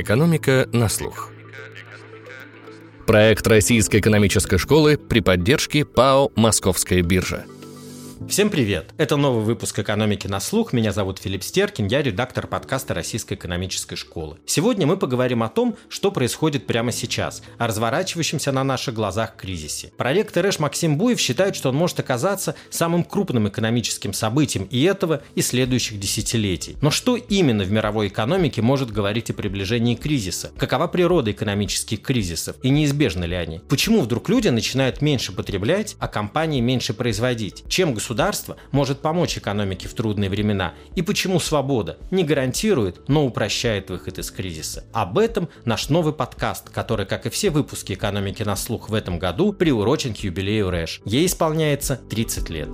Экономика на слух. Проект Российской экономической школы при поддержке ПАО «Московская биржа». Всем привет! Это новый выпуск «Экономики на слух». Меня зовут Филипп Стеркин, я редактор подкаста Российской экономической школы. Сегодня мы поговорим о том, что происходит прямо сейчас, о разворачивающемся на наших глазах кризисе. Проректор РЭШ Максим Буев считает, что он может оказаться самым крупным экономическим событием и этого, и следующих десятилетий. Но что именно в мировой экономике может говорить о приближении кризиса? Какова природа экономических кризисов и неизбежны ли они? Почему вдруг люди начинают меньше потреблять, а компании меньше производить? Чем государство государство может помочь экономике в трудные времена и почему свобода не гарантирует, но упрощает выход из кризиса. Об этом наш новый подкаст, который, как и все выпуски экономики на слух в этом году, приурочен к юбилею РЭШ. Ей исполняется 30 лет.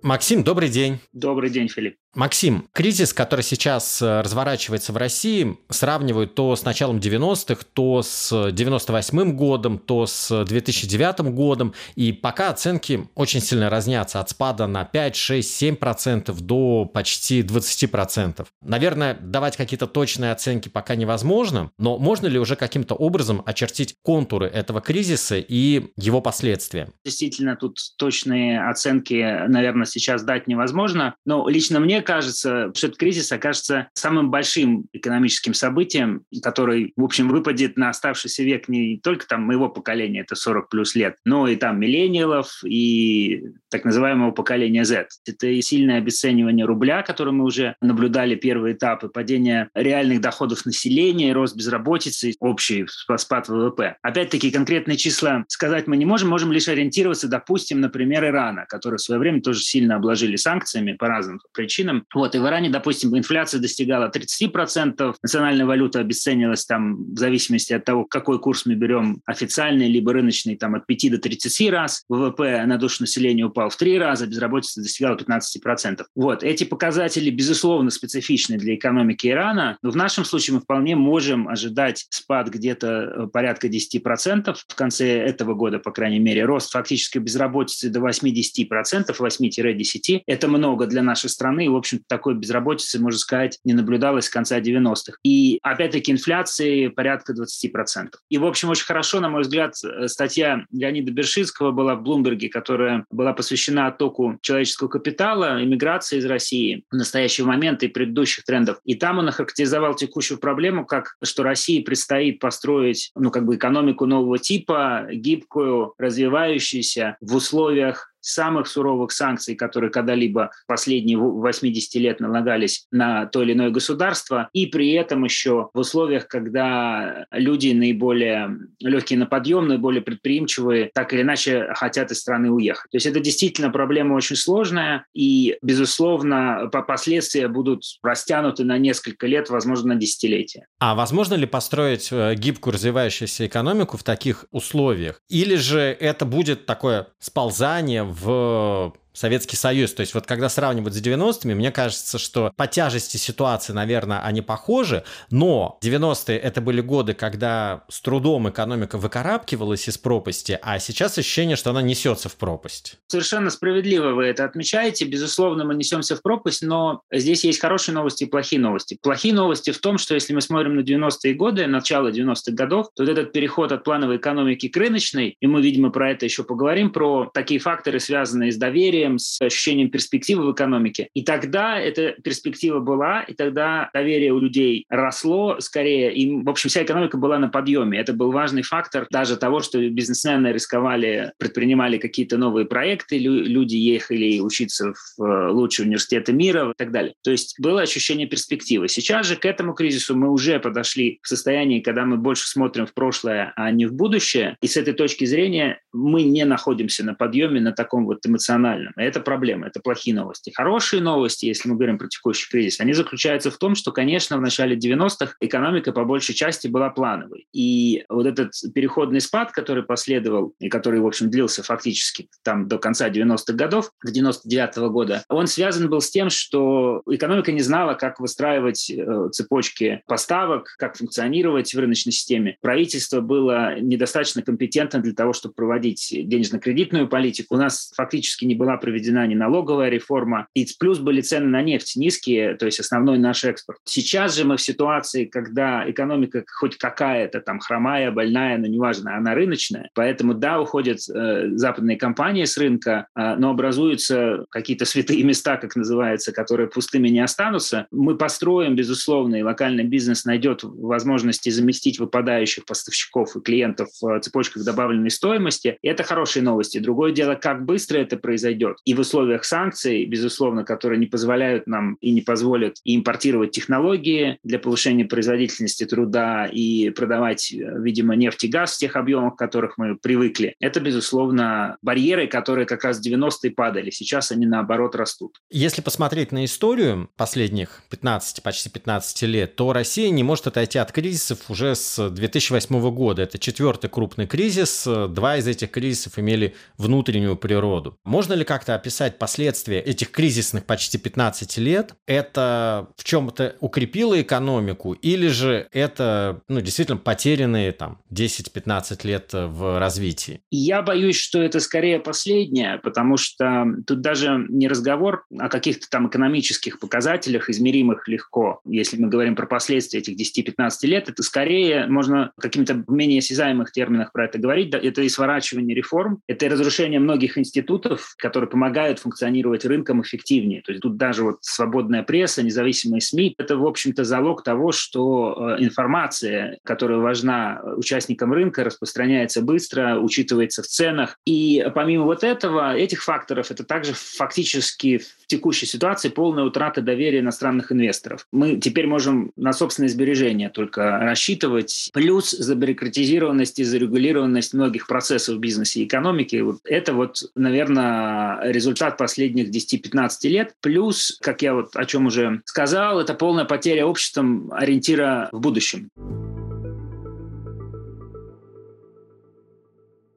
Максим, добрый день. Добрый день, Филипп. Максим, кризис, который сейчас э, разворачивается в России, сравнивают то с началом 90-х, то с 98-м годом, то с 2009 годом, и пока оценки очень сильно разнятся от спада на 5, 6, 7% до почти 20%. Наверное, давать какие-то точные оценки пока невозможно, но можно ли уже каким-то образом очертить контуры этого кризиса и его последствия? Действительно, тут точные оценки, наверное, сейчас дать невозможно, но лично мне кажется, что этот кризис окажется самым большим экономическим событием, который, в общем, выпадет на оставшийся век не только там моего поколения, это 40 плюс лет, но и там миллениалов и так называемого поколения Z. Это и сильное обесценивание рубля, которое мы уже наблюдали первые этапы, падение реальных доходов населения, рост безработицы, общий спад ВВП. Опять-таки, конкретные числа сказать мы не можем, можем лишь ориентироваться, допустим, на пример Ирана, который в свое время тоже сильно обложили санкциями по разным причинам. Вот, и в Иране, допустим, инфляция достигала 30%, национальная валюта обесценилась там в зависимости от того, какой курс мы берем, официальный либо рыночный, там от 5 до 30 раз. ВВП на душу населения упал в 3 раза, безработица достигала 15%. Вот, эти показатели, безусловно, специфичны для экономики Ирана, но в нашем случае мы вполне можем ожидать спад где-то э, порядка 10% в конце этого года, по крайней мере, рост фактической безработицы до 8-10%, 8-10%. Это много для нашей страны, в общем такой безработицы, можно сказать, не наблюдалось с конца 90-х. И, опять-таки, инфляции порядка 20%. И, в общем, очень хорошо, на мой взгляд, э, статья Леонида Бершинского была в Блумберге, которая была посвящена оттоку человеческого капитала, иммиграции из России в настоящий момент и предыдущих трендов. И там он охарактеризовал текущую проблему как, что России предстоит построить, ну, как бы экономику нового типа, гибкую, развивающуюся в условиях самых суровых санкций, которые когда-либо последние 80 лет налагались на то или иное государство, и при этом еще в условиях, когда люди наиболее легкие на подъем, наиболее предприимчивые, так или иначе хотят из страны уехать. То есть это действительно проблема очень сложная, и, безусловно, последствия будут растянуты на несколько лет, возможно, на десятилетия. А возможно ли построить э, гибкую развивающуюся экономику в таких условиях? Или же это будет такое сползание в Советский Союз. То есть вот когда сравнивать с 90-ми, мне кажется, что по тяжести ситуации, наверное, они похожи, но 90-е это были годы, когда с трудом экономика выкарабкивалась из пропасти, а сейчас ощущение, что она несется в пропасть. Совершенно справедливо вы это отмечаете. Безусловно, мы несемся в пропасть, но здесь есть хорошие новости и плохие новости. Плохие новости в том, что если мы смотрим на 90-е годы, начало 90-х годов, то вот этот переход от плановой экономики к рыночной, и мы, видимо, про это еще поговорим, про такие факторы, связанные с доверием, доверием, с ощущением перспективы в экономике. И тогда эта перспектива была, и тогда доверие у людей росло скорее, и, в общем, вся экономика была на подъеме. Это был важный фактор даже того, что бизнесмены рисковали, предпринимали какие-то новые проекты, люди ехали учиться в э, лучшие университеты мира и так далее. То есть было ощущение перспективы. Сейчас же к этому кризису мы уже подошли в состоянии, когда мы больше смотрим в прошлое, а не в будущее. И с этой точки зрения мы не находимся на подъеме на таком вот эмоциональном. Это проблема, это плохие новости. Хорошие новости, если мы говорим про текущий кризис, они заключаются в том, что, конечно, в начале 90-х экономика по большей части была плановой. И вот этот переходный спад, который последовал, и который, в общем, длился фактически там до конца 90-х годов, до 99 -го года, он связан был с тем, что экономика не знала, как выстраивать э, цепочки поставок, как функционировать в рыночной системе. Правительство было недостаточно компетентно для того, чтобы проводить денежно-кредитную политику. У нас фактически не была проведена не налоговая реформа, и плюс были цены на нефть низкие, то есть основной наш экспорт. Сейчас же мы в ситуации, когда экономика хоть какая-то там хромая, больная, но неважно, она рыночная, поэтому да, уходят э, западные компании с рынка, э, но образуются какие-то святые места, как называется, которые пустыми не останутся. Мы построим, безусловно, и локальный бизнес найдет возможности заместить выпадающих поставщиков и клиентов в цепочках добавленной стоимости. И это хорошие новости. Другое дело, как быстро это произойдет. И в условиях санкций, безусловно, которые не позволяют нам и не позволят импортировать технологии для повышения производительности труда и продавать, видимо, нефть и газ в тех объемах, к которых мы привыкли. Это, безусловно, барьеры, которые как раз в 90-е падали. Сейчас они, наоборот, растут. Если посмотреть на историю последних 15, почти 15 лет, то Россия не может отойти от кризисов уже с 2008 года. Это четвертый крупный кризис. Два из этих кризисов имели внутреннюю природу. Можно ли как-то описать последствия этих кризисных почти 15 лет? Это в чем-то укрепило экономику или же это ну, действительно потерянные там 10-15 лет в развитии? Я боюсь, что это скорее последнее, потому что тут даже не разговор о каких-то там экономических показателях, измеримых легко. Если мы говорим про последствия этих 10-15 лет, это скорее можно какими-то менее осязаемых терминах про это говорить. Это и сворачивание реформ, это и разрушение многих институтов, которые помогают функционировать рынком эффективнее. То есть тут даже вот свободная пресса, независимые СМИ, это, в общем-то, залог того, что э, информация, которая важна участникам рынка, распространяется быстро, учитывается в ценах. И помимо вот этого, этих факторов, это также фактически в текущей ситуации полная утрата доверия иностранных инвесторов. Мы теперь можем на собственное сбережение только рассчитывать. Плюс забюрократизированность и зарегулированность многих процессов в бизнесе и экономике. Вот это вот, наверное, результат последних 10-15 лет. Плюс, как я вот о чем уже сказал, это полная потеря обществом ориентира в будущем.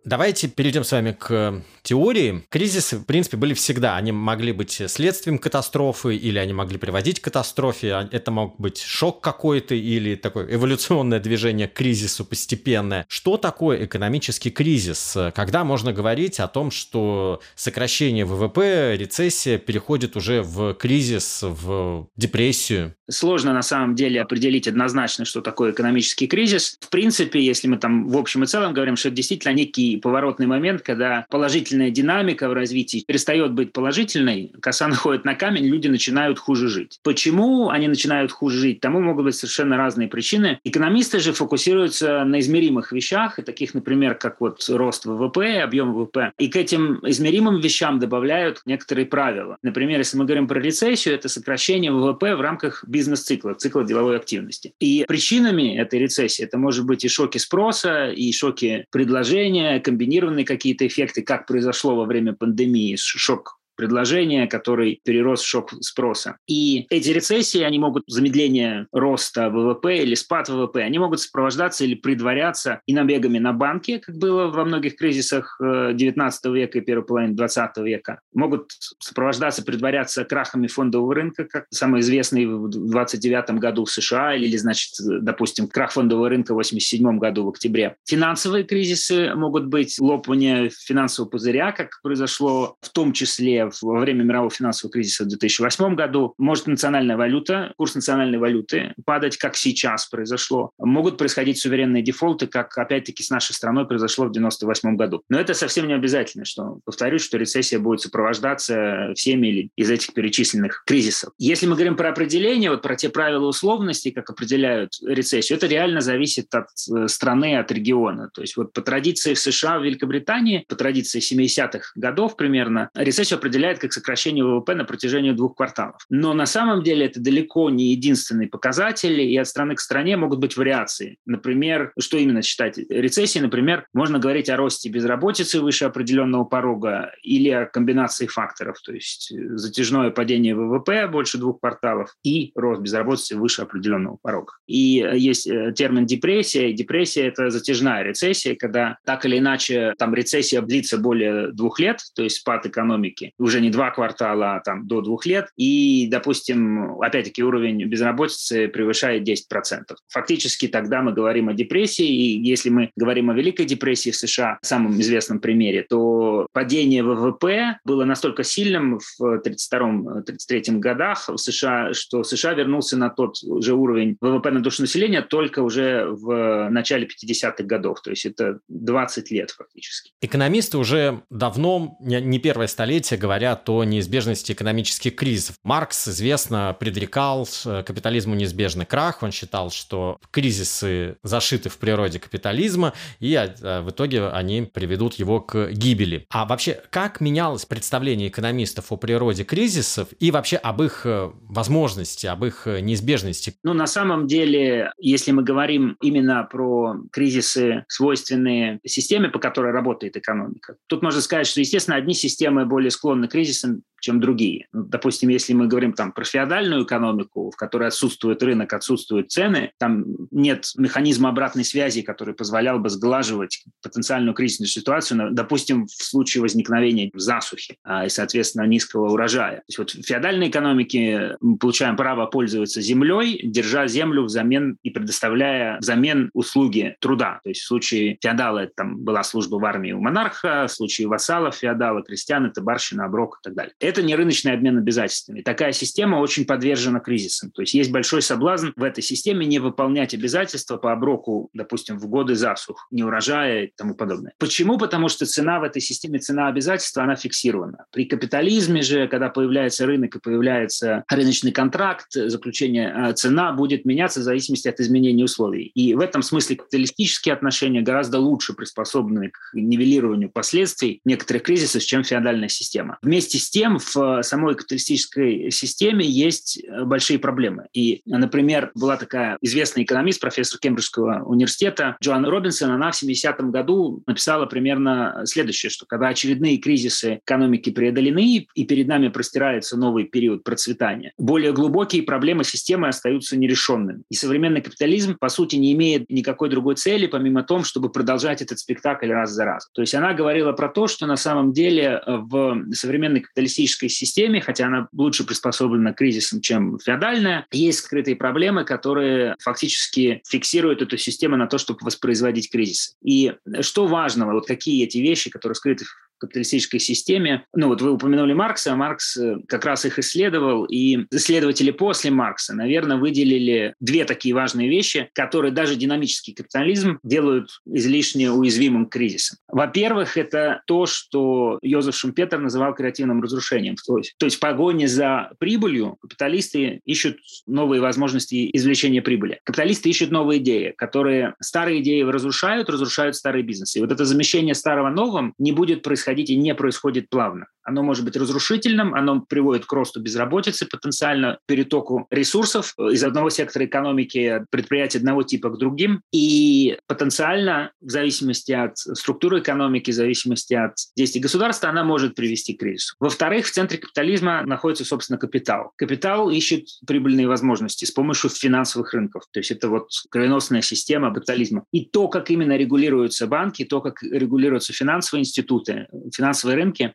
Давайте перейдем с вами к теории. Кризисы, в принципе, были всегда. Они могли быть следствием катастрофы, или они могли приводить к катастрофе. А это мог быть шок какой-то, или такое эволюционное движение к кризису постепенное. Что такое экономический кризис? Когда можно говорить о том, что сокращение ВВП, рецессия переходит уже в кризис, в депрессию? Сложно на самом деле определить однозначно, что такое экономический кризис. В принципе, если мы там в общем и целом говорим, что это действительно некий поворотный момент, когда положительная динамика в развитии перестает быть положительной, коса находит на камень, люди начинают хуже жить. Почему они начинают хуже жить? Тому могут быть совершенно разные причины. Экономисты же фокусируются на измеримых вещах, таких, например, как вот рост ВВП, объем ВВП. И к этим измеримым вещам добавляют некоторые правила. Например, если мы говорим про рецессию, это сокращение ВВП в рамках бизнес-цикла, цикла деловой активности. И причинами этой рецессии это может быть и шоки спроса, и шоки предложения, комбинированные какие-то эффекты, как произошло во время пандемии, шок предложения, который перерос в шок спроса. И эти рецессии, они могут, замедление роста ВВП или спад ВВП, они могут сопровождаться или предваряться и набегами на банки, как было во многих кризисах 19 э, века и первой половины 20 века. Могут сопровождаться, предваряться крахами фондового рынка, как самый известный в 29 году в США, или, значит, допустим, крах фондового рынка в 87 году в октябре. Финансовые кризисы могут быть лопание финансового пузыря, как произошло в том числе во время мирового финансового кризиса в 2008 году. Может национальная валюта, курс национальной валюты падать, как сейчас произошло. Могут происходить суверенные дефолты, как опять-таки с нашей страной произошло в 1998 году. Но это совсем не обязательно, что, повторюсь, что рецессия будет сопровождаться всеми из этих перечисленных кризисов. Если мы говорим про определение, вот про те правила условности, как определяют рецессию, это реально зависит от э, страны, от региона. То есть вот по традиции в США, в Великобритании, по традиции 70-х годов примерно, рецессию определяют определяет как сокращение ВВП на протяжении двух кварталов. Но на самом деле это далеко не единственный показатель, и от страны к стране могут быть вариации. Например, что именно считать рецессией? Например, можно говорить о росте безработицы выше определенного порога или о комбинации факторов, то есть затяжное падение ВВП больше двух кварталов и рост безработицы выше определенного порога. И есть э, термин депрессия. Депрессия – это затяжная рецессия, когда так или иначе там рецессия длится более двух лет, то есть спад экономики, уже не два квартала, а там до двух лет. И, допустим, опять-таки уровень безработицы превышает 10%. Фактически тогда мы говорим о депрессии. И если мы говорим о Великой депрессии в США, самом известном примере, то падение ВВП было настолько сильным в 1932-1933 годах в США, что США вернулся на тот же уровень ВВП на душу населения только уже в начале 50-х годов. То есть это 20 лет фактически. Экономисты уже давно, не первое столетие, говорят о неизбежности экономических кризисов. Маркс, известно, предрекал э, капитализму неизбежный крах. Он считал, что кризисы зашиты в природе капитализма, и э, в итоге они приведут его к гибели. А вообще, как менялось представление экономистов о природе кризисов и вообще об их э, возможности, об их неизбежности? Ну, на самом деле, если мы говорим именно про кризисы, свойственные системе, по которой работает экономика, тут можно сказать, что, естественно, одни системы более склонны к кризисам, чем другие. Ну, допустим, если мы говорим там про феодальную экономику, в которой отсутствует рынок, отсутствуют цены, там нет механизма обратной связи, который позволял бы сглаживать потенциальную кризисную ситуацию, допустим, в случае возникновения засухи а, и, соответственно, низкого урожая. То есть вот в феодальной экономике мы получаем право пользоваться землей, держа землю взамен и предоставляя взамен услуги труда. То есть в случае феодала там была служба в армии у монарха, в случае вассала, феодала, крестьян, это барщина, оброк и так далее это не рыночный обмен обязательствами. Такая система очень подвержена кризисам. То есть есть большой соблазн в этой системе не выполнять обязательства по оброку, допустим, в годы засух, неурожая и тому подобное. Почему? Потому что цена в этой системе, цена обязательства, она фиксирована. При капитализме же, когда появляется рынок и появляется рыночный контракт, заключение э, цена будет меняться в зависимости от изменения условий. И в этом смысле капиталистические отношения гораздо лучше приспособлены к нивелированию последствий некоторых кризисов, чем феодальная система. Вместе с тем, в самой капиталистической системе есть э, большие проблемы. И, например, была такая известная экономист, профессор Кембриджского университета Джоан Робинсон, она в 70-м году написала примерно следующее, что когда очередные кризисы экономики преодолены, и перед нами простирается новый период процветания, более глубокие проблемы системы остаются нерешенными. И современный капитализм, по сути, не имеет никакой другой цели, помимо того, чтобы продолжать этот спектакль раз за раз. То есть она говорила про то, что на самом деле в современной капиталистической капиталистической системе, хотя она лучше приспособлена к кризисам, чем феодальная, есть скрытые проблемы, которые фактически фиксируют эту систему на то, чтобы воспроизводить кризис. И что важного, вот какие эти вещи, которые скрыты капиталистической системе. Ну вот вы упомянули Маркса, Маркс э, как раз их исследовал, и исследователи после Маркса, наверное, выделили две такие важные вещи, которые даже динамический капитализм делают излишне уязвимым к кризисам. Во-первых, это то, что Йозеф Шумпетер называл креативным разрушением. То есть, то есть в погоне за прибылью капиталисты ищут новые возможности извлечения прибыли. Капиталисты ищут новые идеи, которые старые идеи разрушают, разрушают старые бизнесы. И вот это замещение старого новым не будет происходить происходить и не происходит плавно. Оно может быть разрушительным, оно приводит к росту безработицы, потенциально перетоку ресурсов из одного сектора экономики предприятий одного типа к другим. И потенциально, в зависимости от структуры экономики, в зависимости от действий государства, она может привести к кризису. Во-вторых, в центре капитализма находится, собственно, капитал. Капитал ищет прибыльные возможности с помощью финансовых рынков. То есть это вот кровеносная система капитализма. И то, как именно регулируются банки, то, как регулируются финансовые институты, финансовые рынки,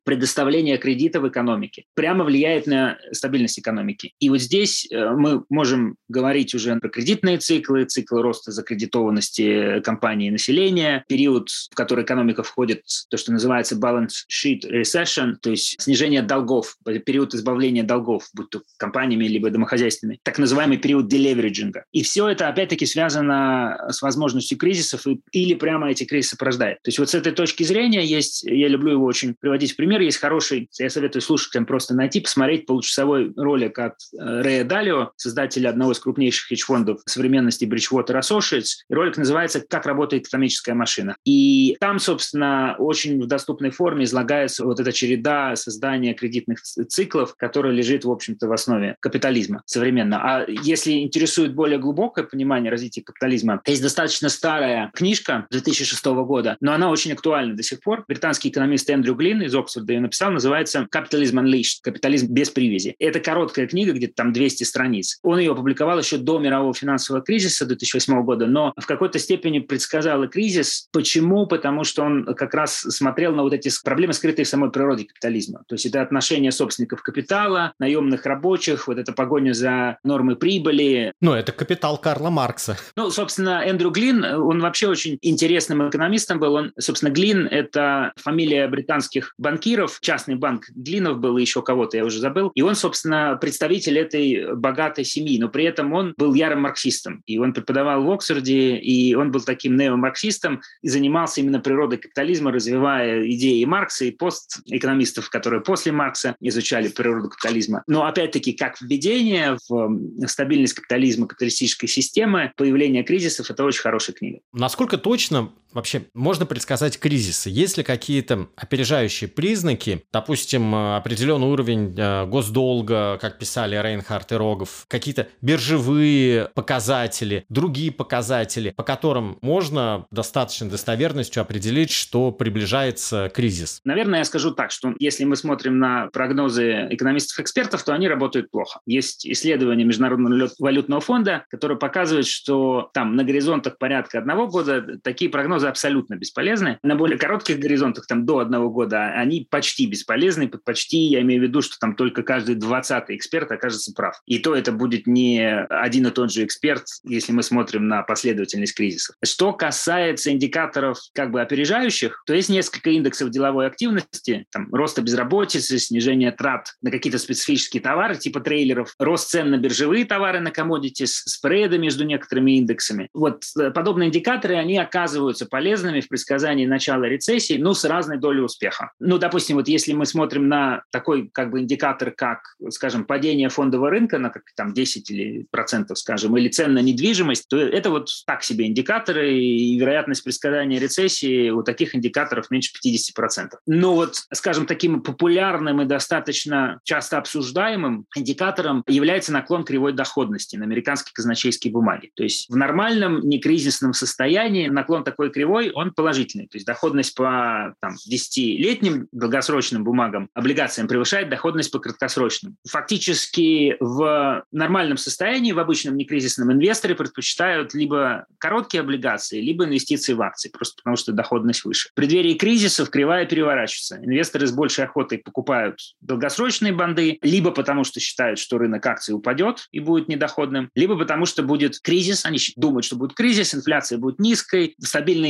предоставление кредита в экономике прямо влияет на стабильность экономики. И вот здесь э, мы можем говорить уже про кредитные циклы, циклы роста закредитованности компании и населения, период, в который экономика входит то, что называется balance sheet recession, то есть снижение долгов, период избавления долгов, будь то компаниями либо домохозяйственными, так называемый период делевериджинга. И все это опять-таки связано с возможностью кризисов и, или прямо эти кризисы порождает. То есть вот с этой точки зрения есть, я люблю его очень приводить в пример. Есть хороший, я советую слушателям просто найти, посмотреть получасовой ролик от э, Рэя Далио, создателя одного из крупнейших хедж-фондов современности Bridgewater Associates. Ролик называется «Как работает экономическая машина». И там, собственно, очень в доступной форме излагается вот эта череда создания кредитных циклов, которая лежит, в общем-то, в основе капитализма современно. А если интересует более глубокое понимание развития капитализма, есть достаточно старая книжка 2006 года, но она очень актуальна до сих пор. Британский экономист Эндрю Глин из Оксфорда ее написал, называется «Capitalism Unleashed» – «Капитализм без привязи». Это короткая книга, где-то там 200 страниц. Он ее опубликовал еще до мирового финансового кризиса 2008 года, но в какой-то степени предсказал и кризис. Почему? Потому что он как раз смотрел на вот эти проблемы, скрытые в самой природе капитализма. То есть это отношение собственников капитала, наемных рабочих, вот эта погоня за нормы прибыли. Ну, это капитал Карла Маркса. Ну, собственно, Эндрю Глин, он вообще очень интересным экономистом был. Он, собственно, Глин – это фамилия британских банкиров. Частный банк Глинов был и еще кого-то, я уже забыл. И он, собственно, представитель этой богатой семьи, но при этом он был ярым марксистом. И он преподавал в Оксфорде, и он был таким неомарксистом и занимался именно природой капитализма, развивая идеи Маркса и постэкономистов, которые после Маркса изучали природу капитализма. Но опять-таки, как введение в стабильность капитализма, капиталистической системы, появление кризисов – это очень хорошая книга. Насколько точно вообще можно предсказать кризисы? Есть ли какие-то опережающие признаки, допустим, определенный уровень э, госдолга, как писали Рейнхард и Рогов, какие-то биржевые показатели, другие показатели, по которым можно достаточно достоверностью определить, что приближается кризис? Наверное, я скажу так, что если мы смотрим на прогнозы экономистов-экспертов, то они работают плохо. Есть исследование Международного валютного фонда, которое показывает, что там на горизонтах порядка одного года такие прогнозы абсолютно бесполезны. На более коротких горизонтах, там до одного года, они почти бесполезны. Почти, я имею в виду, что там только каждый двадцатый эксперт окажется прав. И то это будет не один и тот же эксперт, если мы смотрим на последовательность кризисов. Что касается индикаторов как бы опережающих, то есть несколько индексов деловой активности, там, роста безработицы, снижение трат на какие-то специфические товары, типа трейлеров, рост цен на биржевые товары, на commodities, спреды между некоторыми индексами. Вот э, подобные индикаторы, они оказываются полезными в предсказании начала рецессии, ну, с разной долей успеха. Ну, допустим, вот если мы смотрим на такой как бы индикатор, как, скажем, падение фондового рынка на как там 10 или процентов, скажем, или цен на недвижимость, то это вот так себе индикаторы, и вероятность предсказания рецессии у таких индикаторов меньше 50%. Но вот, скажем, таким популярным и достаточно часто обсуждаемым индикатором является наклон кривой доходности на американские казначейские бумаги. То есть в нормальном, некризисном состоянии наклон такой кривой, он положительный. То есть доходность по там, 10-летним долгосрочным бумагам, облигациям превышает доходность по краткосрочным. Фактически в нормальном состоянии, в обычном некризисном инвесторы предпочитают либо короткие облигации, либо инвестиции в акции, просто потому что доходность выше. В преддверии кризисов кривая переворачивается. Инвесторы с большей охотой покупают долгосрочные банды, либо потому что считают, что рынок акций упадет и будет недоходным, либо потому что будет кризис, они думают, что будет кризис, инфляция будет низкой,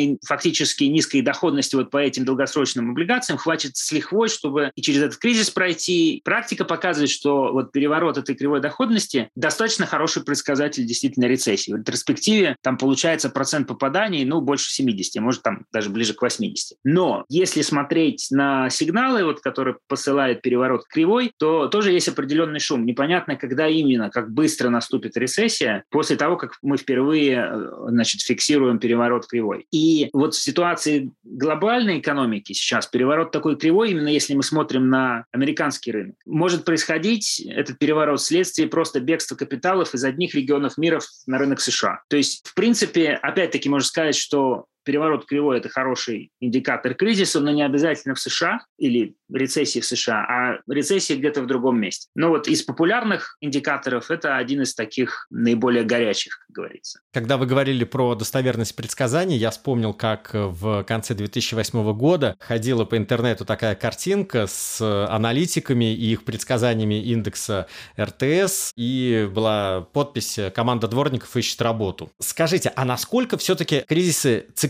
стабильной фактически низкой доходности вот по этим долгосрочным облигациям хватит с лихвой, чтобы и через этот кризис пройти. Практика показывает, что вот переворот этой кривой доходности достаточно хороший предсказатель действительно рецессии. В ретроспективе там получается процент попаданий, ну, больше 70, а может там даже ближе к 80. Но если смотреть на сигналы, вот, которые посылает переворот кривой, то тоже есть определенный шум. Непонятно, когда именно, как быстро наступит рецессия после того, как мы впервые э, значит, фиксируем переворот кривой. И вот в ситуации глобальной экономики сейчас переворот такой кривой, именно если мы смотрим на американский рынок, может происходить этот переворот вследствие просто бегства капиталов из одних регионов мира на рынок США. То есть, в принципе, опять-таки можно сказать, что переворот кривой – это хороший индикатор кризиса, но не обязательно в США или рецессии в США, а рецессии где-то в другом месте. Но вот из популярных индикаторов это один из таких наиболее горячих, как говорится. Когда вы говорили про достоверность предсказаний, я вспомнил, как в конце 2008 года ходила по интернету такая картинка с аналитиками и их предсказаниями индекса РТС, и была подпись «Команда дворников ищет работу». Скажите, а насколько все-таки кризисы цикличны?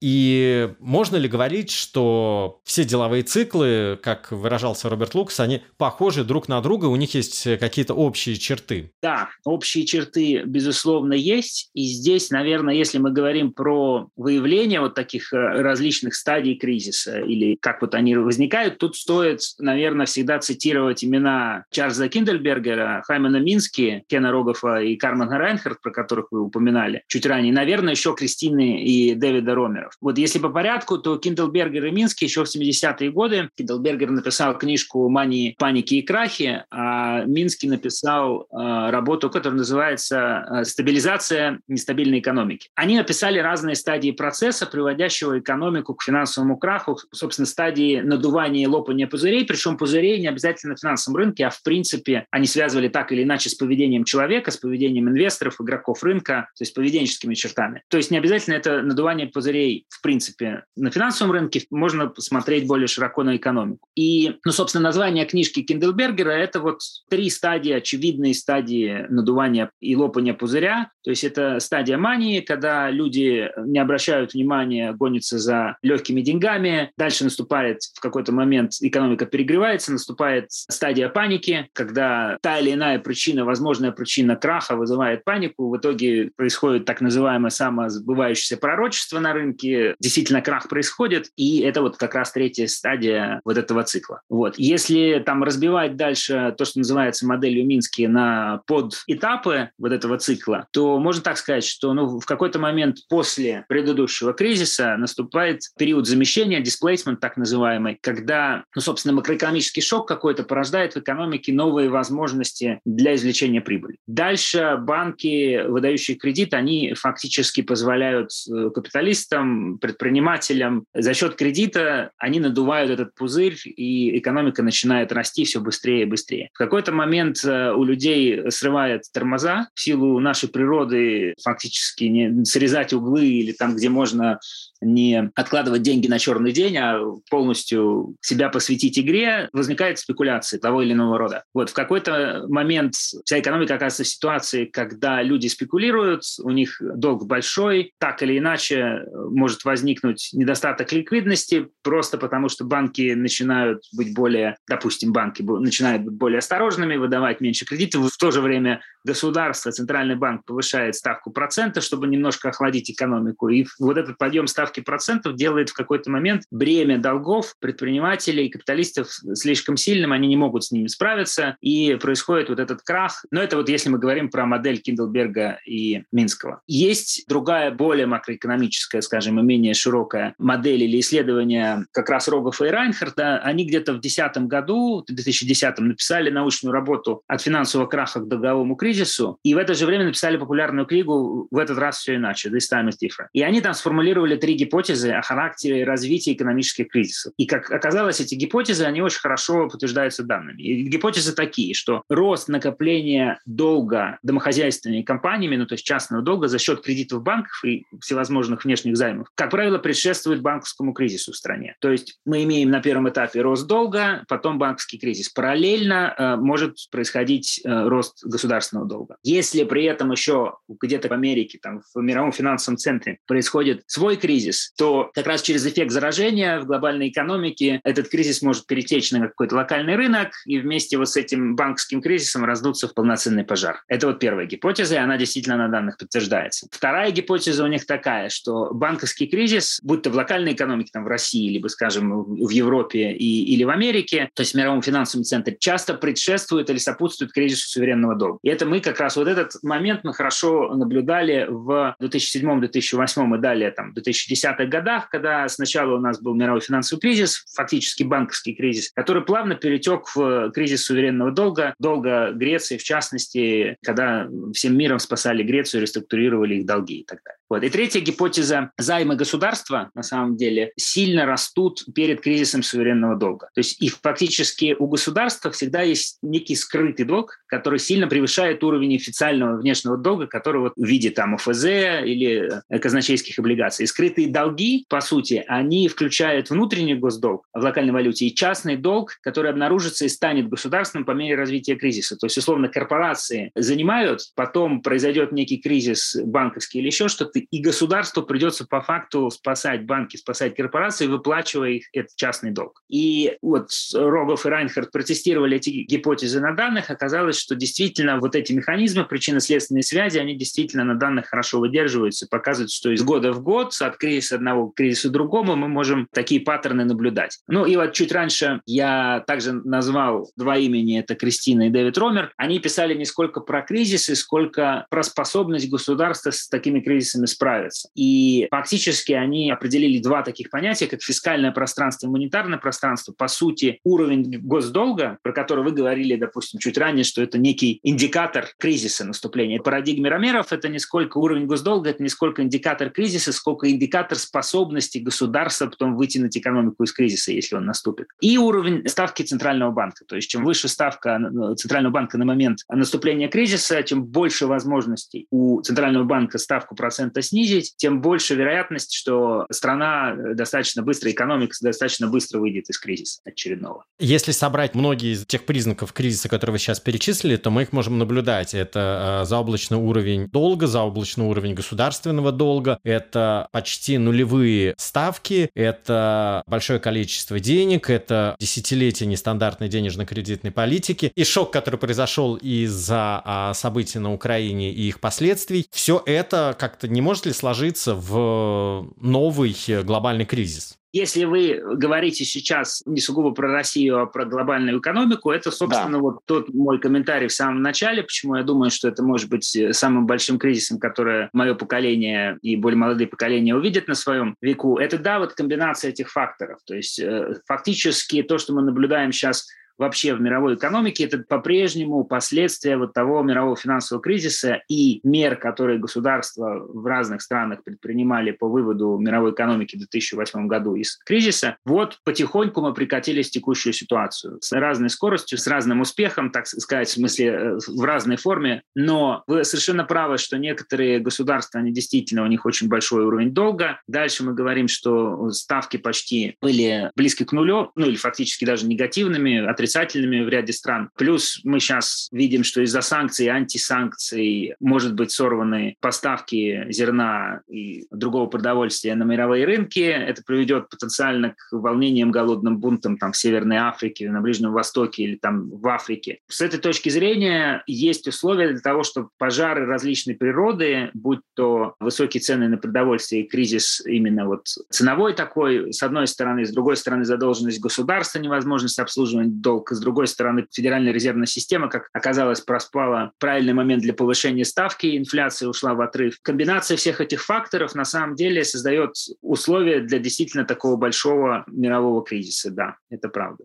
И можно ли говорить, что все деловые циклы как выражался Роберт Лукас, они похожи друг на друга, у них есть какие-то общие черты. Да, общие черты, безусловно, есть. И здесь, наверное, если мы говорим про выявление вот таких э, различных стадий кризиса или как вот они возникают, тут стоит, наверное, всегда цитировать имена Чарльза Киндельбергера, Хаймана Мински, Кена Рогоффа и Кармен Райнхарт, про которых вы упоминали чуть ранее. Наверное, еще Кристины и Дэвида Ромеров. Вот если по порядку, то Киндельбергер и Мински еще в 70-е годы, Киндлбергер написал книжку «Мании, паники и крахи», а Минский написал э, работу, которая называется э, «Стабилизация нестабильной экономики». Они написали разные стадии процесса, приводящего экономику к финансовому краху, собственно, стадии надувания и лопания пузырей, причем пузырей не обязательно на финансовом рынке, а в принципе они связывали так или иначе с поведением человека, с поведением инвесторов, игроков рынка, то есть поведенческими чертами. То есть не обязательно это надувание пузырей в принципе на финансовом рынке, можно посмотреть более широко на экономику. И, ну, собственно, название книжки Киндлбергера – это вот три стадии, очевидные стадии надувания и лопания пузыря. То есть это стадия мании, когда люди не обращают внимания, гонятся за легкими деньгами. Дальше наступает в какой-то момент экономика перегревается, наступает стадия паники, когда та или иная причина, возможная причина краха вызывает панику. В итоге происходит так называемое самосбывающееся пророчество на рынке. Действительно, крах происходит, и это вот как раз третья стадия вот этого цикла. Вот. Если там разбивать дальше то, что называется моделью Мински на подэтапы вот этого цикла, то можно так сказать, что ну, в какой-то момент после предыдущего кризиса наступает период замещения, displacement так называемый, когда, ну, собственно, макроэкономический шок какой-то порождает в экономике новые возможности для извлечения прибыли. Дальше банки, выдающие кредит, они фактически позволяют э, капиталистам, предпринимателям за счет кредита, они надувают этот пузырь, и экономика начинает расти все быстрее и быстрее. В какой-то момент э, у людей срывает тормоза в силу нашей природы фактически не срезать углы или там, где можно не откладывать деньги на черный день, а полностью себя посвятить игре, возникает спекуляции того или иного рода. Вот в какой-то момент вся экономика оказывается в ситуации, когда люди спекулируют, у них долг большой, так или иначе может возникнуть недостаток ликвидности, просто потому что банки начинают быть более, допустим, банки начинают быть более осторожными, выдавать меньше кредитов. В то же время государство, центральный банк повышает ставку процента, чтобы немножко охладить экономику. И вот этот подъем ставки процентов делает в какой-то момент бремя долгов предпринимателей и капиталистов слишком сильным, они не могут с ними справиться, и происходит вот этот крах. Но это вот если мы говорим про модель Киндлберга и Минского. Есть другая, более макроэкономическая, скажем, и менее широкая модель или исследование как раз Рогофа и Райнхарда. Они где-то в 2010 году, в 2010 написали научную работу «От финансового краха к долговому кризису», и в это же время написали популярную книгу «В этот раз все иначе», «This time is different». И они там сформулировали три гипотезы о характере развития экономических кризисов. И, как оказалось, эти гипотезы, они очень хорошо подтверждаются данными. И гипотезы такие, что рост накопления долга домохозяйственными компаниями, ну то есть частного долга за счет кредитов банков и всевозможных внешних займов, как правило, предшествует банковскому кризису в стране. То есть мы имеем на первом этапе рост долга, потом банковский кризис. Параллельно э, может происходить э, рост государственного долга. Если при этом еще где-то в Америке, там, в мировом финансовом центре происходит свой кризис, то как раз через эффект заражения в глобальной экономике этот кризис может перетечь на какой-то локальный рынок и вместе вот с этим банковским кризисом раздуться в полноценный пожар. Это вот первая гипотеза, и она действительно на данных подтверждается. Вторая гипотеза у них такая, что банковский кризис, будь то в локальной экономике, там в России, либо, скажем, в Европе и, или в Америке, то есть в мировом финансовом центре, часто предшествует или сопутствует кризису суверенного долга. И это мы как раз вот этот момент мы хорошо наблюдали в 2007-2008 и далее, там, в 2010-х годах, когда сначала у нас был мировой финансовый кризис, фактически банковский кризис, который плавно перетек в кризис суверенного долга, долга Греции, в частности, когда всем миром спасали Грецию, реструктурировали их долги и так далее. Вот. И третья гипотеза. Займы государства, на самом деле, сильно растут перед кризисом суверенного долга. То есть и фактически у государства всегда есть некий скрытый долг, который сильно превышает уровень официального внешнего долга, который вот в виде там ОФЗ или казначейских облигаций. И скрытые долги, по сути, они включают внутренний госдолг в локальной валюте и частный долг, который обнаружится и станет государственным по мере развития кризиса. То есть, условно, корпорации занимают, потом произойдет некий кризис банковский или еще что-то, и государству придется по факту спасать банки, спасать корпорации, выплачивая их этот частный долг. И вот Рогов и Райнхард протестировали эти гипотезы на данных, оказалось, что действительно вот эти механизмы причинно-следственной связи, они действительно на данных хорошо выдерживаются, показывают, что из года в год, от кризиса одного к кризису другому, мы можем такие паттерны наблюдать. Ну и вот чуть раньше я также назвал два имени, это Кристина и Дэвид Ромер. Они писали не сколько про кризисы, сколько про способность государства с такими кризисами справиться. И фактически они определили два таких понятия, как фискальное пространство и монетарное пространство. По сути, уровень госдолга, про который вы говорили, допустим, чуть ранее, что это некий индикатор кризиса наступления. В парадигме Ромеров это не сколько уровень госдолга, это не сколько индикатор кризиса, сколько индикатор способности государства потом вытянуть экономику из кризиса, если он наступит. И уровень ставки Центрального банка. То есть чем выше ставка Центрального банка на момент наступления кризиса, тем больше возможностей у Центрального банка ставку процента снизить, тем больше вероятность, что страна достаточно быстро, экономика достаточно быстро выйдет из кризиса очередного. Если собрать многие из тех признаков кризиса, которые вы сейчас перечислили, то мы их можем наблюдать. Это э, заоблачный уровень долга, заоблачный уровень государственного долга, это почти нулевые ставки, это большое количество денег, это десятилетия нестандартной денежно-кредитной политики и шок, который произошел из-за а, событий на Украине и их последствий. Все это как-то не может ли сложиться в новый глобальный кризис? Если вы говорите сейчас не сугубо про Россию, а про глобальную экономику, это, собственно, да. вот тот мой комментарий в самом начале, почему я думаю, что это может быть э, самым большим кризисом, которое мое поколение и более молодые поколения увидят на своем веку. Это, да, вот комбинация этих факторов. То есть э, фактически то, что мы наблюдаем сейчас вообще в мировой экономике, это по-прежнему последствия вот того мирового финансового кризиса и мер, которые государства в разных странах предпринимали по выводу мировой экономики в 2008 году из кризиса. Вот потихоньку мы прикатились в текущую ситуацию с разной скоростью, с разным успехом, так сказать, в смысле э, в разной форме. Но вы совершенно правы, что некоторые государства, они действительно, у них очень большой уровень долга. Дальше мы говорим, что ставки почти были близки к нулю, ну или фактически даже негативными, отрицательными в ряде стран. Плюс мы сейчас видим, что из-за санкций и антисанкций может быть сорваны поставки зерна и другого продовольствия на мировые рынки. Это приведет потенциально к волнениям, голодным бунтам там, в Северной Африке, на Ближнем Востоке или там в Африке. С этой точки зрения есть условия для того, чтобы пожары различной природы, будь то высокие цены на продовольствие и кризис именно вот ценовой такой, с одной стороны, с другой стороны задолженность государства, невозможность обслуживать долг. С другой стороны, Федеральная резервная система, как оказалось, проспала правильный момент для повышения ставки, инфляция ушла в отрыв. Комбинация всех этих факторов на самом деле создает условия для действительно такого большого мирового кризиса. Да, это правда.